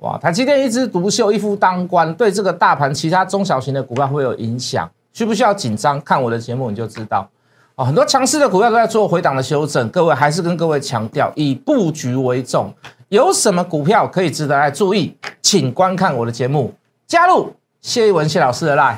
哇，台积电一枝独秀，一夫当关，对这个大盘其他中小型的股票会有影响，需不需要紧张？看我的节目你就知道。哦，很多强势的股票都在做回档的修正，各位还是跟各位强调，以布局为重。有什么股票可以值得来注意？请观看我的节目，加入谢一文谢老师的 line。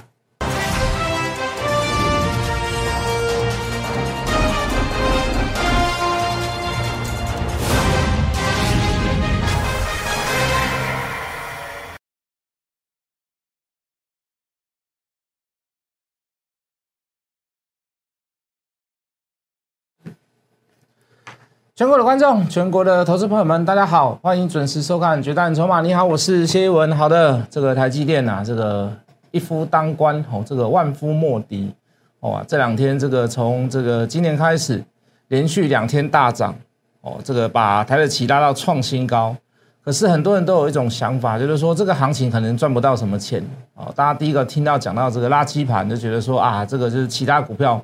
全国的观众，全国的投资朋友们，大家好，欢迎准时收看《决战筹码》。你好，我是谢一文。好的，这个台积电呐，这个一夫当关哦，这个万夫莫敌哦。这两天，这个从这个今年开始，连续两天大涨哦，这个把台的期拉到创新高。可是很多人都有一种想法，就是说这个行情可能赚不到什么钱哦。大家第一个听到讲到这个垃圾盘，就觉得说啊，这个就是其他股票。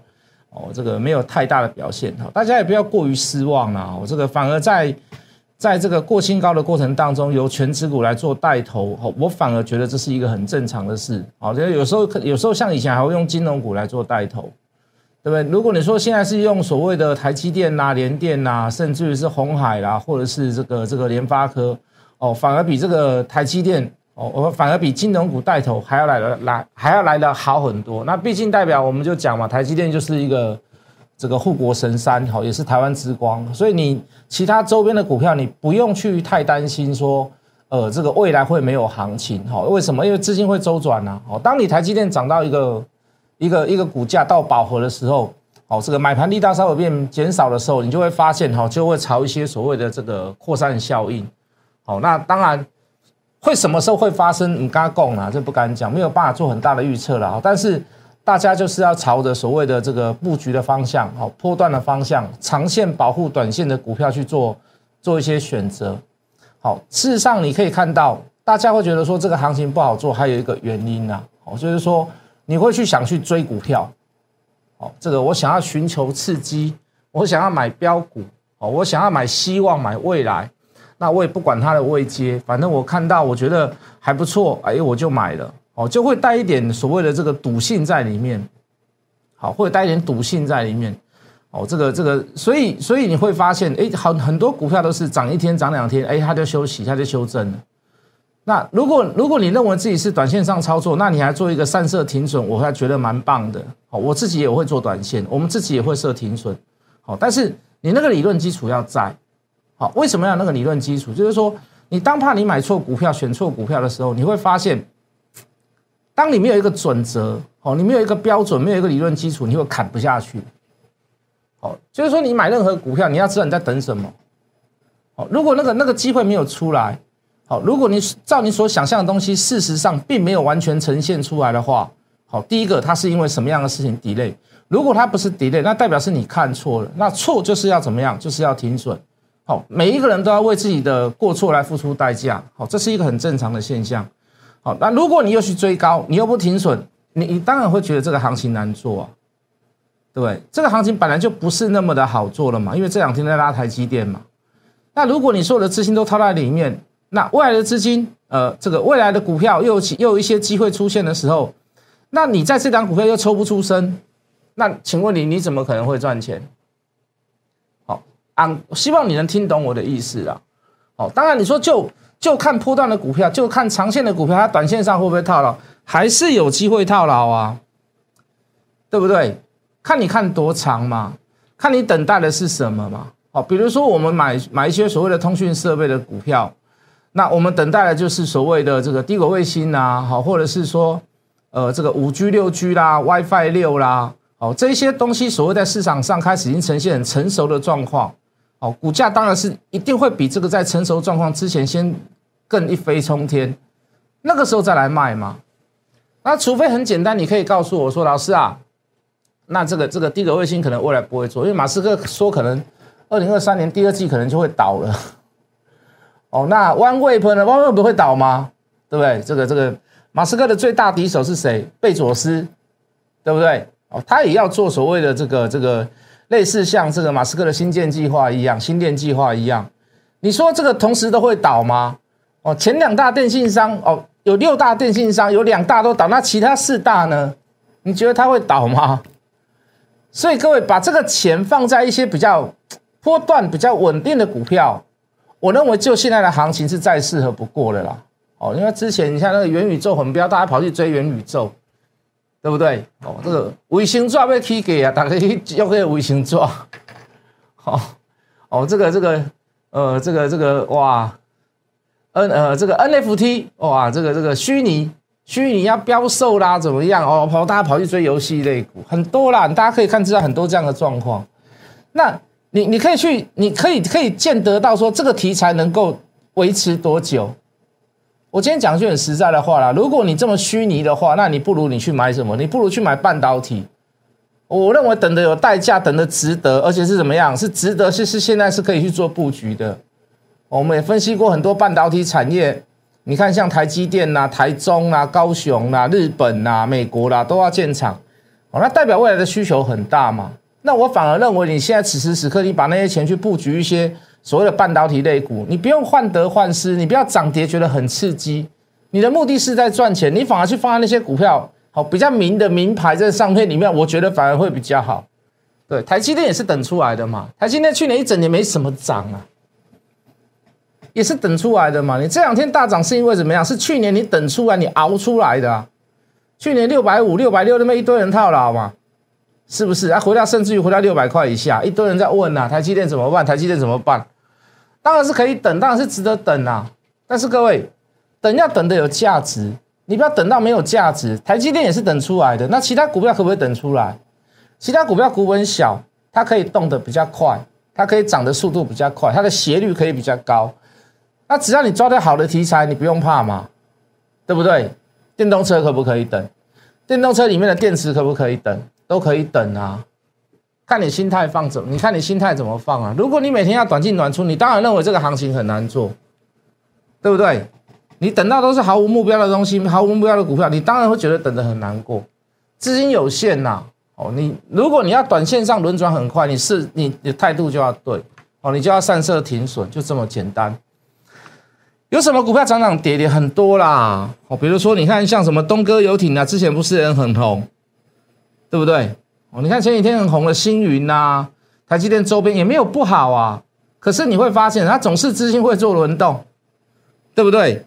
哦，这个没有太大的表现哈，大家也不要过于失望啦。我这个反而在在这个过新高的过程当中，由全指股来做带头，我反而觉得这是一个很正常的事。好，这有时候有时候像以前还会用金融股来做带头，对不对？如果你说现在是用所谓的台积电呐、联电呐，甚至于是红海啦，或者是这个这个联发科，哦，反而比这个台积电。哦，我们反而比金融股带头还要来的来还要来的好很多。那毕竟代表我们就讲嘛，台积电就是一个这个护国神山，好，也是台湾之光。所以你其他周边的股票，你不用去太担心说，呃，这个未来会没有行情，好，为什么？因为资金会周转呐。哦，当你台积电涨到一个一个一个股价到饱和的时候，哦，这个买盘力道稍微变减少的时候，你就会发现，哈，就会朝一些所谓的这个扩散效应。好，那当然。会什么时候会发生？你刚刚讲了，这不敢讲，没有办法做很大的预测了。但是大家就是要朝着所谓的这个布局的方向，好，波段的方向，长线保护短线的股票去做做一些选择。好，事实上你可以看到，大家会觉得说这个行情不好做，还有一个原因呢。好，就是说你会去想去追股票。好，这个我想要寻求刺激，我想要买标股，哦，我想要买希望，买未来。那我也不管它的位阶，反正我看到我觉得还不错，哎，我就买了，哦，就会带一点所谓的这个赌性在里面，好，会带一点赌性在里面，哦，这个这个，所以所以你会发现，哎，很很多股票都是涨一天涨两天，哎，它就休息，它就修正了。那如果如果你认为自己是短线上操作，那你还做一个散射停损，我还觉得蛮棒的，哦，我自己也会做短线，我们自己也会设停损，好，但是你那个理论基础要在。好，为什么要那个理论基础？就是说，你当怕你买错股票、选错股票的时候，你会发现，当你没有一个准则，哦，你没有一个标准，没有一个理论基础，你会砍不下去。好，就是说，你买任何股票，你要知道你在等什么。好，如果那个那个机会没有出来，好，如果你照你所想象的东西，事实上并没有完全呈现出来的话，好，第一个它是因为什么样的事情 delay？如果它不是 delay，那代表是你看错了。那错就是要怎么样？就是要停损。好，每一个人都要为自己的过错来付出代价。好，这是一个很正常的现象。好，那如果你又去追高，你又不停损，你你当然会觉得这个行情难做啊，对不对？这个行情本来就不是那么的好做了嘛，因为这两天在拉台积电嘛。那如果你所有的资金都套在里面，那未来的资金，呃，这个未来的股票又有又有一些机会出现的时候，那你在这张股票又抽不出身，那请问你你怎么可能会赚钱？啊，希望你能听懂我的意思啊！哦，当然你说就就看波段的股票，就看长线的股票，它短线上会不会套牢？还是有机会套牢啊？对不对？看你看多长嘛，看你等待的是什么嘛？哦，比如说我们买买一些所谓的通讯设备的股票，那我们等待的就是所谓的这个低轨卫星啊，好，或者是说呃这个五 G 六 G 啦，WiFi 六啦，哦，这些东西所谓在市场上开始已经呈现很成熟的状况。哦，股价当然是一定会比这个在成熟状况之前先更一飞冲天，那个时候再来卖嘛。那除非很简单，你可以告诉我说，老师啊，那这个这个低轨卫星可能未来不会做，因为马斯克说可能二零二三年第二季可能就会倒了。哦，那 OneWeb 呢？OneWeb 会倒吗？对不对？这个这个马斯克的最大敌手是谁？贝佐斯，对不对？哦，他也要做所谓的这个这个。类似像这个马斯克的新建计划一样，新店计划一样，你说这个同时都会倒吗？哦，前两大电信商哦，有六大电信商，有两大都倒，那其他四大呢？你觉得它会倒吗？所以各位把这个钱放在一些比较波段比较稳定的股票，我认为就现在的行情是再适合不过的啦。哦，因为之前你像那个元宇宙很飙，大家跑去追元宇宙，对不对？哦，这个卫星抓被踢给啊，大家要个卫星抓。好，哦，这个这个呃，这个这个哇，N 呃这个 NFT 哇，这个这个虚拟。虚拟要标售啦，怎么样哦？跑大家跑去追游戏类股很多啦，大家可以看知道很多这样的状况。那你你可以去，你可以可以见得到说这个题材能够维持多久？我今天讲句很实在的话啦，如果你这么虚拟的话，那你不如你去买什么？你不如去买半导体。我认为等的有代价，等的值得，而且是怎么样？是值得，是是现在是可以去做布局的。我们也分析过很多半导体产业。你看，像台积电呐、台中啦、高雄啦、日本啦、美国啦，都要建厂，哦，那代表未来的需求很大嘛？那我反而认为，你现在此时此刻，你把那些钱去布局一些所谓的半导体类股，你不用患得患失，你不要涨跌觉得很刺激，你的目的是在赚钱，你反而去放在那些股票，好比较明的名牌在上面里面，我觉得反而会比较好。对，台积电也是等出来的嘛，台积电去年一整年没什么涨啊。也是等出来的嘛？你这两天大涨是因为怎么样？是去年你等出来，你熬出来的。去年六百五、六百六那么一堆人套牢嘛，是不是？啊，回到甚至于回到六百块以下，一堆人在问呐，台积电怎么办？台积电怎么办？当然是可以等，当然是值得等啊。但是各位，等要等的有价值，你不要等到没有价值。台积电也是等出来的，那其他股票可不可以等出来？其他股票股本小，它可以动得比较快，它可以涨的速度比较快，它的斜率可以比较高。那只要你抓到好的题材，你不用怕嘛，对不对？电动车可不可以等？电动车里面的电池可不可以等？都可以等啊，看你心态放怎么，你看你心态怎么放啊？如果你每天要短进短出，你当然认为这个行情很难做，对不对？你等到都是毫无目标的东西，毫无目标的股票，你当然会觉得等得很难过。资金有限呐，哦，你如果你要短线上轮转很快，你是你的态度就要对，哦，你就要散设停损，就这么简单。有什么股票涨涨跌跌很多啦？哦，比如说你看像什么东哥游艇啊，之前不是人很红，对不对？哦，你看前几天很红的星云呐，台积电周边也没有不好啊。可是你会发现，它总是资金会做轮动，对不对？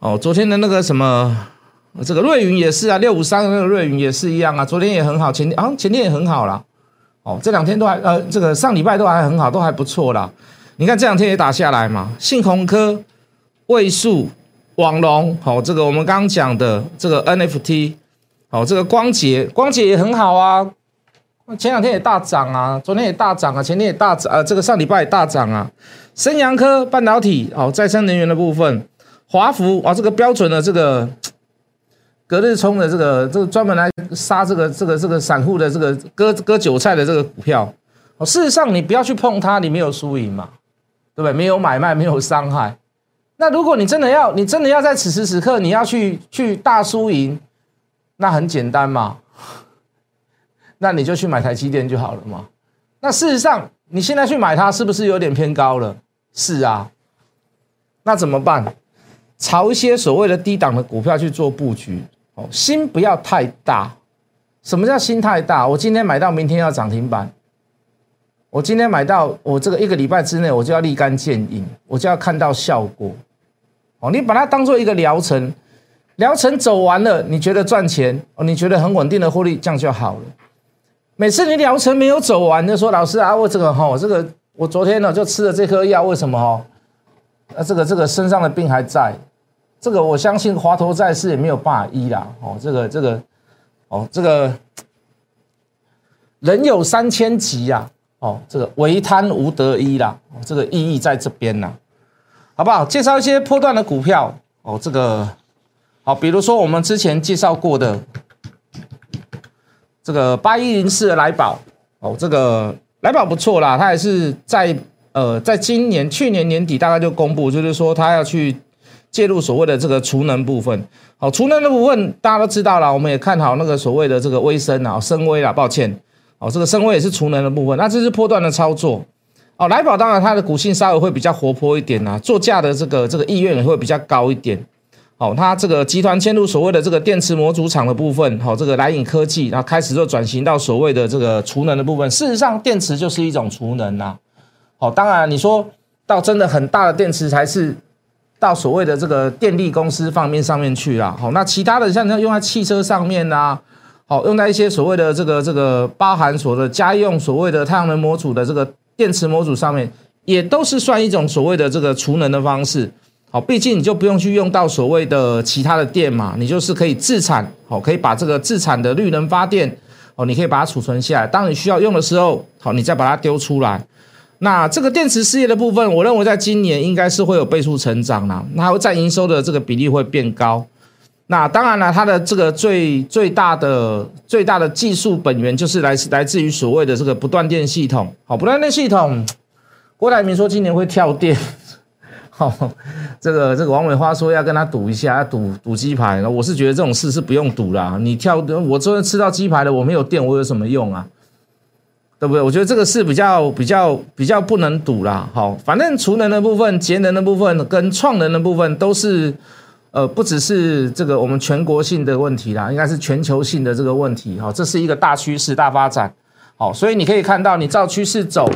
哦，昨天的那个什么，这个瑞云也是啊，六五三的那个瑞云也是一样啊，昨天也很好，前天啊前天也很好啦。哦，这两天都还呃，这个上礼拜都还很好，都还不错啦。你看这两天也打下来嘛，信鸿科、位数、网龙，好，这个我们刚刚讲的这个 NFT，哦，这个光捷，光捷也很好啊，前两天也大涨啊，昨天也大涨啊，前天也大涨，呃，这个上礼拜也大涨啊。升阳科半导体，好，再生能源的部分，华福啊，这个标准的这个隔日冲的这个，这个专门来杀这个这个这个散户的这个割割韭菜的这个股票，哦，事实上你不要去碰它，你没有输赢嘛。对不对？没有买卖，没有伤害。那如果你真的要，你真的要在此时此刻，你要去去大输赢，那很简单嘛。那你就去买台积电就好了嘛。那事实上，你现在去买它，是不是有点偏高了？是啊。那怎么办？朝一些所谓的低档的股票去做布局哦，心不要太大。什么叫心太大？我今天买到，明天要涨停板。我今天买到，我这个一个礼拜之内，我就要立竿见影，我就要看到效果。哦，你把它当做一个疗程，疗程走完了，你觉得赚钱，哦，你觉得很稳定的获利，这样就好了。每次你疗程没有走完，就说老师啊，我这个哈，我这个我昨天呢就吃了这颗药，为什么哈？啊，这个这个身上的病还在，这个我相信华佗在世也没有办法医啦。哦，这个这个，哦，这个人有三千疾呀。哦，这个唯贪无得医啦，这个意义在这边呢，好不好？介绍一些破段的股票哦，这个好，比如说我们之前介绍过的这个八一零四的来宝哦，这个来宝不错啦，它也是在呃，在今年去年年底大概就公布，就是说它要去介入所谓的这个储能部分。好，储能的部分大家都知道了，我们也看好那个所谓的这个微升啊，升微啦，抱歉。哦，这个升位也是储能的部分，那这是波段的操作。哦，来宝当然它的股性稍微会比较活泼一点呐，做价的这个这个意愿也会比较高一点。哦，它这个集团迁入所谓的这个电池模组厂的部分，好，这个莱影科技，然后开始就转型到所谓的这个储能的部分。事实上，电池就是一种储能呐。好，当然你说到真的很大的电池才是到所谓的这个电力公司方面上面去啦。好，那其他的像像用在汽车上面呐，好，用在一些所谓的这个这个包含所的家用所谓的太阳能模组的这个电池模组上面，也都是算一种所谓的这个储能的方式。好，毕竟你就不用去用到所谓的其他的电嘛，你就是可以自产，好，可以把这个自产的绿能发电，哦，你可以把它储存下来，当你需要用的时候，好，你再把它丢出来。那这个电池事业的部分，我认为在今年应该是会有倍数成长啦，那会在营收的这个比例会变高。那当然了，它的这个最最大的最大的技术本源就是来自来自于所谓的这个不断电系统，好，不断电系统，郭台铭说今年会跳电。好，这个这个王美花说要跟他赌一下，要赌赌鸡排。我是觉得这种事是不用赌啦。你跳，我昨天吃到鸡排了，我没有电，我有什么用啊？对不对？我觉得这个是比较比较比较不能赌啦。好，反正储能的部分、节能的部分跟创能的部分都是，呃，不只是这个我们全国性的问题啦，应该是全球性的这个问题。好，这是一个大趋势、大发展。好，所以你可以看到，你照趋势走，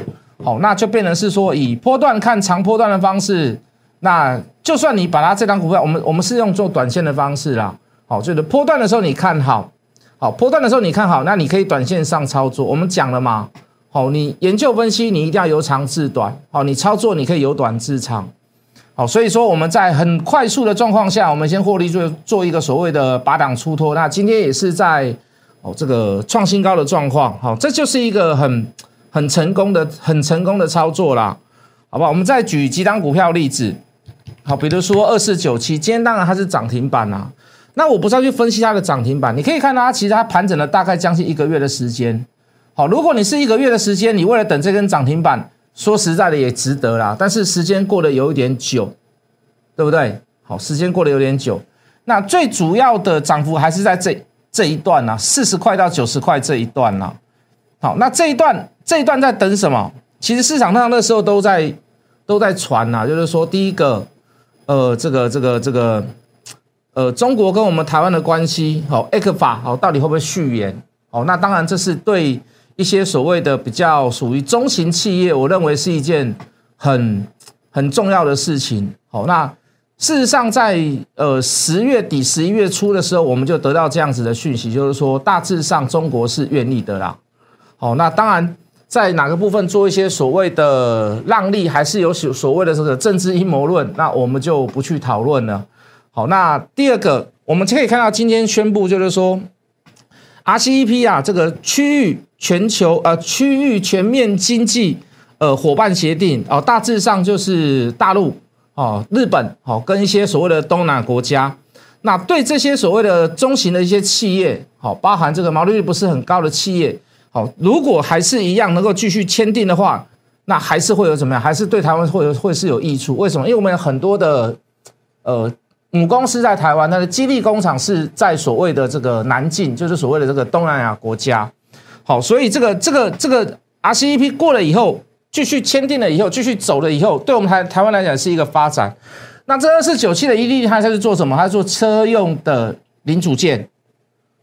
好，那就变成是说以波段看长波段的方式。那就算你把它这张股票，我们我们是用做短线的方式啦，好，就是波段的时候你看好，好，波段的时候你看好，那你可以短线上操作。我们讲了嘛，好，你研究分析你一定要由长至短，好，你操作你可以由短至长，好，所以说我们在很快速的状况下，我们先获利做做一个所谓的拔档出脱。那今天也是在哦这个创新高的状况，好，这就是一个很很成功的很成功的操作啦，好不好？我们再举几张股票例子。好，比如说二四九七，今天当然它是涨停板啊。那我不是要去分析它的涨停板，你可以看到它其实它盘整了大概将近一个月的时间。好，如果你是一个月的时间，你为了等这根涨停板，说实在的也值得啦。但是时间过得有一点久，对不对？好，时间过得有点久。那最主要的涨幅还是在这这一段呢，四十块到九十块这一段呢。好，那这一段这一段在等什么？其实市场上那时候都在都在传呐，就是说第一个。呃，这个这个这个，呃，中国跟我们台湾的关系，好，A 克法，好，到底会不会续延？好，那当然这是对一些所谓的比较属于中型企业，我认为是一件很很重要的事情。好，那事实上在呃十月底、十一月初的时候，我们就得到这样子的讯息，就是说大致上中国是愿意的啦。好，那当然。在哪个部分做一些所谓的让利，还是有所所谓的这个政治阴谋论？那我们就不去讨论了。好，那第二个，我们可以看到今天宣布，就是说，RCEP 啊，这个区域全球呃区域全面经济呃伙伴协定哦，大致上就是大陆哦、日本哦跟一些所谓的东南亚国家，那对这些所谓的中型的一些企业，好，包含这个毛利率不是很高的企业。好，如果还是一样能够继续签订的话，那还是会有怎么样？还是对台湾会有会是有益处？为什么？因为我们有很多的呃母公司在台湾，它的基地工厂是在所谓的这个南境，就是所谓的这个东南亚国家。好，所以这个这个这个 RCEP 过了以后，继续签订了以后，继续走了以后，对我们台台湾来讲是一个发展。那这二四九七的 ED 它是做什么？它做车用的零组件。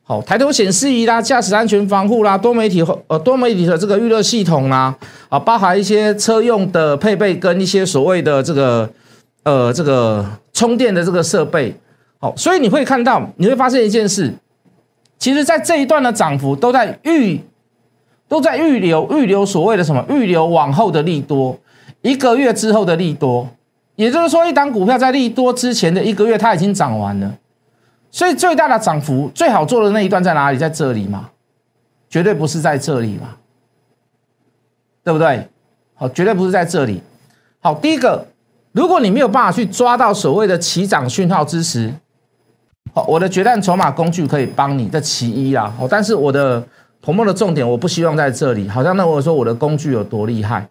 好，抬头显示仪啦，驾驶安全防护啦，多媒体呃多媒体的这个预热系统啦，啊，包含一些车用的配备跟一些所谓的这个呃这个充电的这个设备。好，所以你会看到，你会发现一件事，其实在这一段的涨幅都在预都在预留预留所谓的什么预留往后的利多，一个月之后的利多，也就是说，一档股票在利多之前的一个月，它已经涨完了。所以最大的涨幅最好做的那一段在哪里？在这里吗？绝对不是在这里嘛，对不对？好，绝对不是在这里。好，第一个，如果你没有办法去抓到所谓的起涨讯号之时，好，我的决战筹码工具可以帮你，这其一啦。好，但是我的彭梦的重点，我不希望在这里，好像那我说我的工具有多厉害。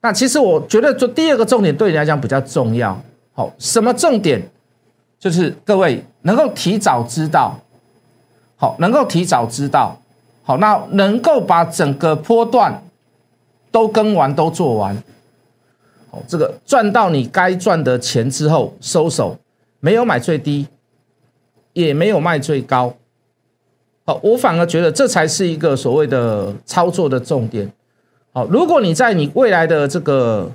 那其实我觉得做第二个重点对你来讲比较重要。好，什么重点？就是各位能够提早知道，好，能够提早知道，好，那能够把整个波段都跟完都做完，好，这个赚到你该赚的钱之后收手，没有买最低，也没有卖最高，好，我反而觉得这才是一个所谓的操作的重点。好，如果你在你未来的这个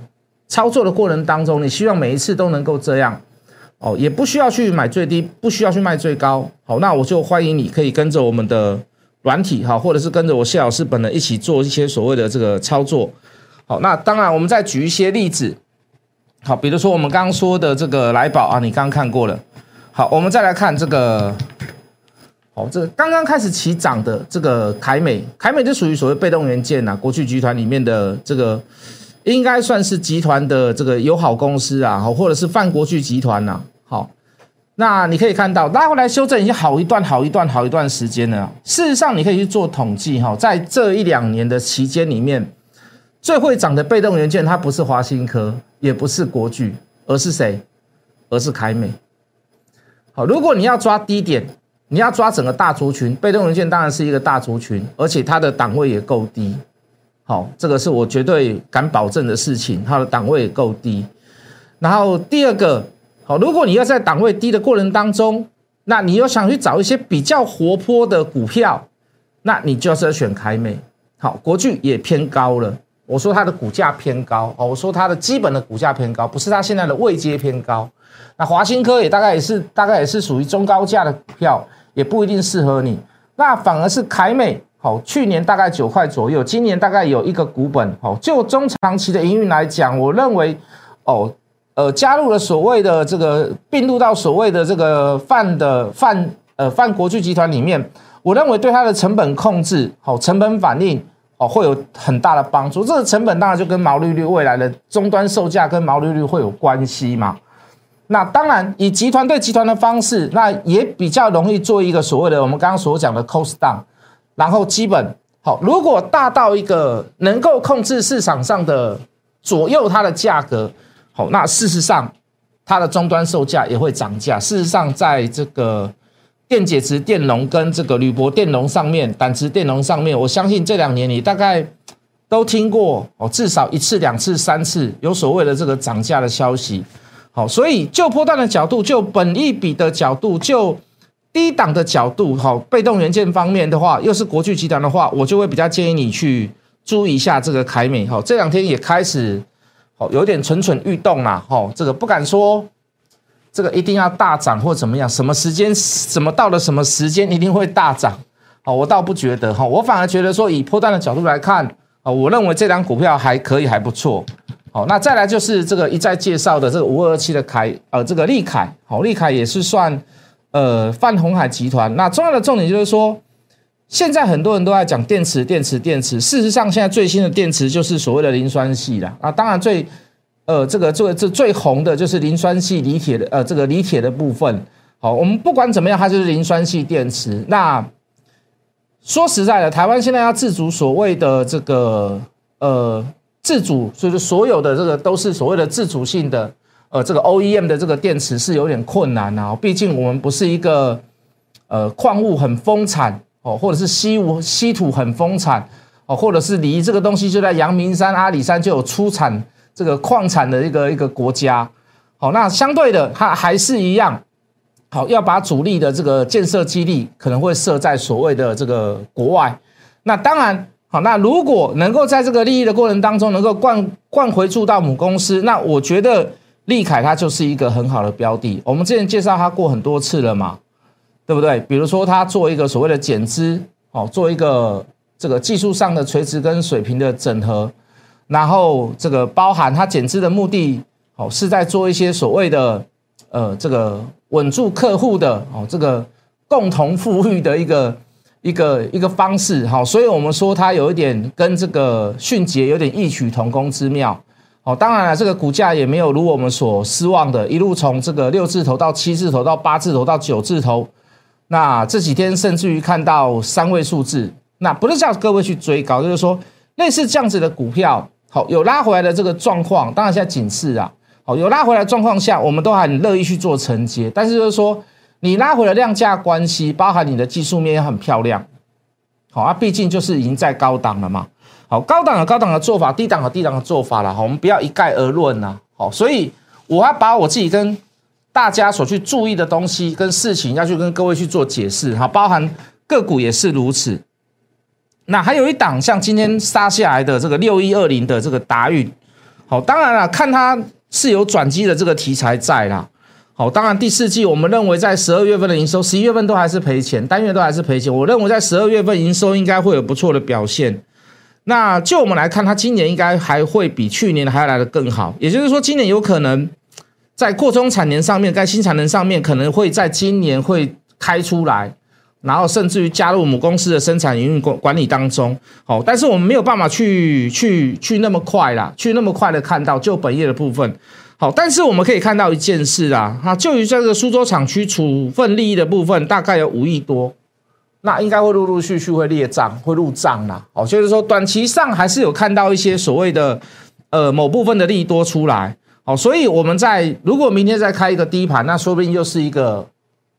操作的过程当中，你希望每一次都能够这样。哦，也不需要去买最低，不需要去卖最高。好，那我就欢迎你可以跟着我们的软体哈，或者是跟着我谢老师本人一起做一些所谓的这个操作。好，那当然我们再举一些例子。好，比如说我们刚刚说的这个来宝啊，你刚刚看过了。好，我们再来看这个，好，这个刚刚开始起涨的这个凯美，凯美就属于所谓被动元件呐，国巨集团里面的这个。应该算是集团的这个友好公司啊，好或者是泛国巨集团呐。好，那你可以看到拉回来修正已经好一段、好一段、好一段时间了。事实上，你可以去做统计哈，在这一两年的期间里面，最会涨的被动元件，它不是华新科，也不是国巨，而是谁？而是凯美。好，如果你要抓低点，你要抓整个大族群，被动元件当然是一个大族群，而且它的档位也够低。好，这个是我绝对敢保证的事情，它的档位也够低。然后第二个，如果你要在档位低的过程当中，那你又想去找一些比较活泼的股票，那你就是要选凯美。好，国巨也偏高了，我说它的股价偏高，哦，我说它的基本的股价偏高，不是它现在的位阶偏高。那华新科也大概也是大概也是属于中高价的股票，也不一定适合你。那反而是凯美。好，去年大概九块左右，今年大概有一个股本。好，就中长期的营运来讲，我认为，哦，呃，加入了所谓的这个并入到所谓的这个泛的泛呃泛国际集团里面，我认为对它的成本控制，好，成本反应，哦，会有很大的帮助。这个成本当然就跟毛利率未来的终端售价跟毛利率会有关系嘛。那当然，以集团对集团的方式，那也比较容易做一个所谓的我们刚刚所讲的 cost down。然后基本好，如果大到一个能够控制市场上的左右它的价格，好，那事实上它的终端售价也会涨价。事实上，在这个电解质电容跟这个铝箔电容上面、胆汁电容上面，我相信这两年你大概都听过哦，至少一次、两次、三次有所谓的这个涨价的消息。好，所以就波段的角度，就本益比的角度，就低档的角度，好，被动元件方面的话，又是国巨集团的话，我就会比较建议你去注意一下这个凯美，好，这两天也开始，哦，有点蠢蠢欲动啦，哦，这个不敢说，这个一定要大涨或怎么样，什么时间，什么到了什么时间一定会大涨，哦，我倒不觉得，哈，我反而觉得说，以破蛋的角度来看，啊，我认为这张股票还可以，还不错，好，那再来就是这个一再介绍的这个五二七的凯，呃，这个利凯，好，利凯也是算。呃，泛红海集团。那重要的重点就是说，现在很多人都在讲电池，电池，电池。事实上，现在最新的电池就是所谓的磷酸系了啊。当然，最呃这个这个这最红的就是磷酸系锂铁的呃这个锂铁的部分。好，我们不管怎么样，它就是磷酸系电池。那说实在的，台湾现在要自主所谓的这个呃自主，就是所有的这个都是所谓的自主性的。呃，这个 OEM 的这个电池是有点困难啊，毕竟我们不是一个呃矿物很丰产哦，或者是稀物稀土很丰产哦，或者是离这个东西就在阳明山、阿里山就有出产这个矿产的一个一个国家。好，那相对的，它还是一样，好要把主力的这个建设基地可能会设在所谓的这个国外。那当然，好，那如果能够在这个利益的过程当中能够灌灌回注到母公司，那我觉得。利凯它就是一个很好的标的，我们之前介绍它过很多次了嘛，对不对？比如说它做一个所谓的减资，哦，做一个这个技术上的垂直跟水平的整合，然后这个包含它减资的目的，哦，是在做一些所谓的呃这个稳住客户的哦这个共同富裕的一个一个一个方式，好，所以我们说它有一点跟这个迅捷有点异曲同工之妙。哦，当然了，这个股价也没有如我们所失望的，一路从这个六字头到七字头到八字头到九字头，那这几天甚至于看到三位数字，那不是叫各位去追高，就是说类似这样子的股票，好有拉回来的这个状况，当然现在警示啊，好有拉回来状况下，我们都很乐意去做承接，但是就是说你拉回了量价关系，包含你的技术面也很漂亮，好啊，毕竟就是已经在高档了嘛。好，高档有高档的做法，低档有低档的做法了。好，我们不要一概而论呐。好，所以我要把我自己跟大家所去注意的东西跟事情，要去跟各位去做解释。哈，包含个股也是如此。那还有一档像今天杀下来的这个六一二零的这个达运，好，当然了，看它是有转机的这个题材在啦。好，当然第四季我们认为在十二月份的营收，十一月份都还是赔钱，单月都还是赔钱。我认为在十二月份营收应该会有不错的表现。那就我们来看，它今年应该还会比去年还要来的更好。也就是说，今年有可能在扩充产能上面，在新产能上面，可能会在今年会开出来，然后甚至于加入母公司的生产营运管管理当中。好，但是我们没有办法去去去那么快啦，去那么快的看到就本业的部分。好，但是我们可以看到一件事啊，哈，就于这个苏州厂区处分利益的部分，大概有五亿多。那应该会陆陆续续会列账，会入账啦。哦，就是说短期上还是有看到一些所谓的呃某部分的利多出来。好，所以我们在如果明天再开一个低盘，那说不定又是一个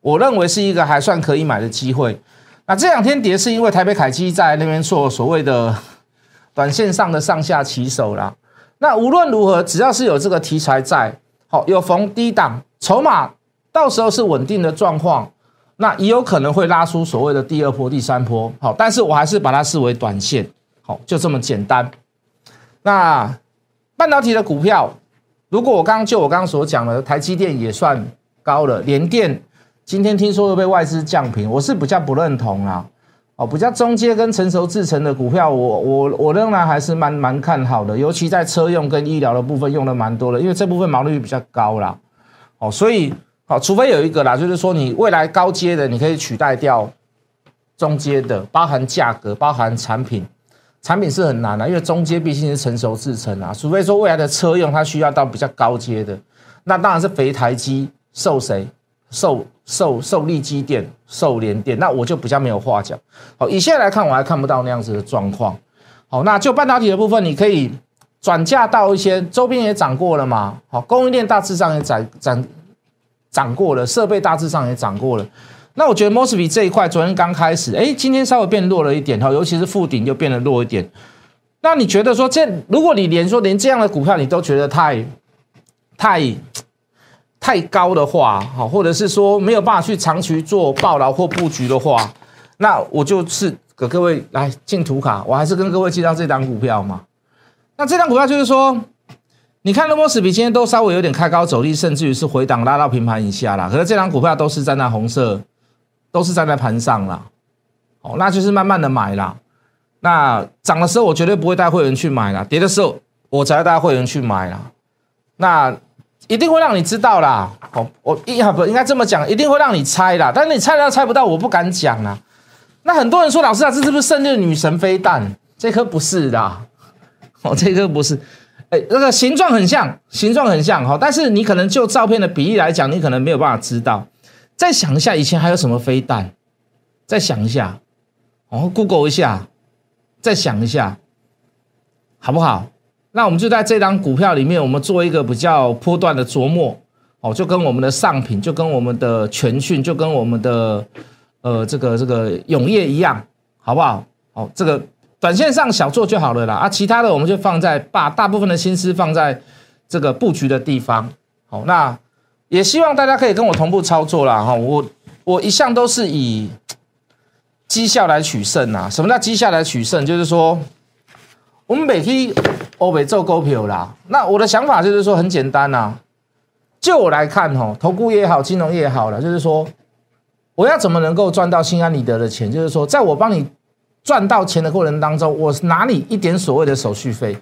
我认为是一个还算可以买的机会。那这两天跌是因为台北凯基在那边做所谓的 短线上的上下起手啦。那无论如何，只要是有这个题材在，好有逢低档，筹码到时候是稳定的状况。那也有可能会拉出所谓的第二波、第三波，好，但是我还是把它视为短线，好，就这么简单。那半导体的股票，如果我刚刚就我刚刚所讲的，台积电也算高了，联电今天听说又被外资降平，我是比较不认同啦，哦，比较中阶跟成熟制成的股票，我我我仍然还是蛮蛮看好的，尤其在车用跟医疗的部分用的蛮多的，因为这部分毛利率比较高啦，哦，所以。好，除非有一个啦，就是说你未来高阶的，你可以取代掉中阶的，包含价格、包含产品，产品是很难的，因为中阶毕竟是成熟制成啊。除非说未来的车用它需要到比较高阶的，那当然是肥台机受谁受受受力机电受联电，那我就比较没有话讲。好，以现在来看，我还看不到那样子的状况。好，那就半导体的部分，你可以转嫁到一些周边也涨过了嘛。好，供应链大致上也涨涨。涨过了，设备大致上也涨过了。那我觉得 Mosby 这一块昨天刚开始，哎，今天稍微变弱了一点哈，尤其是附顶就变得弱一点。那你觉得说这，如果你连说连这样的股票你都觉得太太太高的话，好，或者是说没有办法去长期做暴牢或布局的话，那我就是给各位来进图卡，我还是跟各位介绍这档股票嘛。那这张股票就是说。你看，罗摩斯比今天都稍微有点开高走低，甚至于是回档拉到平盘以下啦。可是这张股票都是站在红色，都是站在盘上啦。哦，那就是慢慢的买啦。那涨的时候我绝对不会带会员去买啦，跌的时候我才带会员去买啦。那一定会让你知道啦。哦，我一不应该这么讲，一定会让你猜啦。但是你猜到猜不到，我不敢讲啦。那很多人说，老师啊，这是不是胜利女神飞弹？这颗不是的，哦，这颗不是。哎，那个形状很像，形状很像哈，但是你可能就照片的比例来讲，你可能没有办法知道。再想一下，以前还有什么飞弹？再想一下，哦，Google 一下，再想一下，好不好？那我们就在这张股票里面，我们做一个比较波段的琢磨，哦，就跟我们的上品，就跟我们的全讯，就跟我们的呃这个这个永业一样，好不好？哦，这个。短线上小做就好了啦，啊，其他的我们就放在把大部分的心思放在这个布局的地方。好，那也希望大家可以跟我同步操作啦。哈。我我一向都是以绩效来取胜呐。什么叫绩效来取胜？就是说我们每天欧美做股票啦。那我的想法就是说很简单呐，就我来看哈，投顾也好，金融也好了，就是说我要怎么能够赚到心安理得的钱？就是说在我帮你。赚到钱的过程当中，我拿你一点所谓的手续费，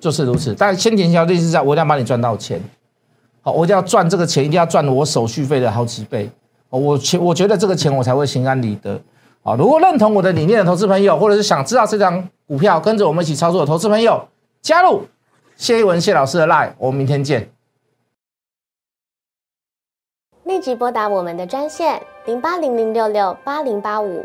就是如此。但先天条件是在，我一定要帮你赚到钱。好，我一定要赚这个钱，一定要赚我手续费的好几倍。我钱，我觉得这个钱我才会心安理得。啊，如果认同我的理念的投资朋友，或者是想知道这张股票跟着我们一起操作的投资朋友，加入谢一文谢老师的 line，我们明天见。立即拨打我们的专线零八零零六六八零八五。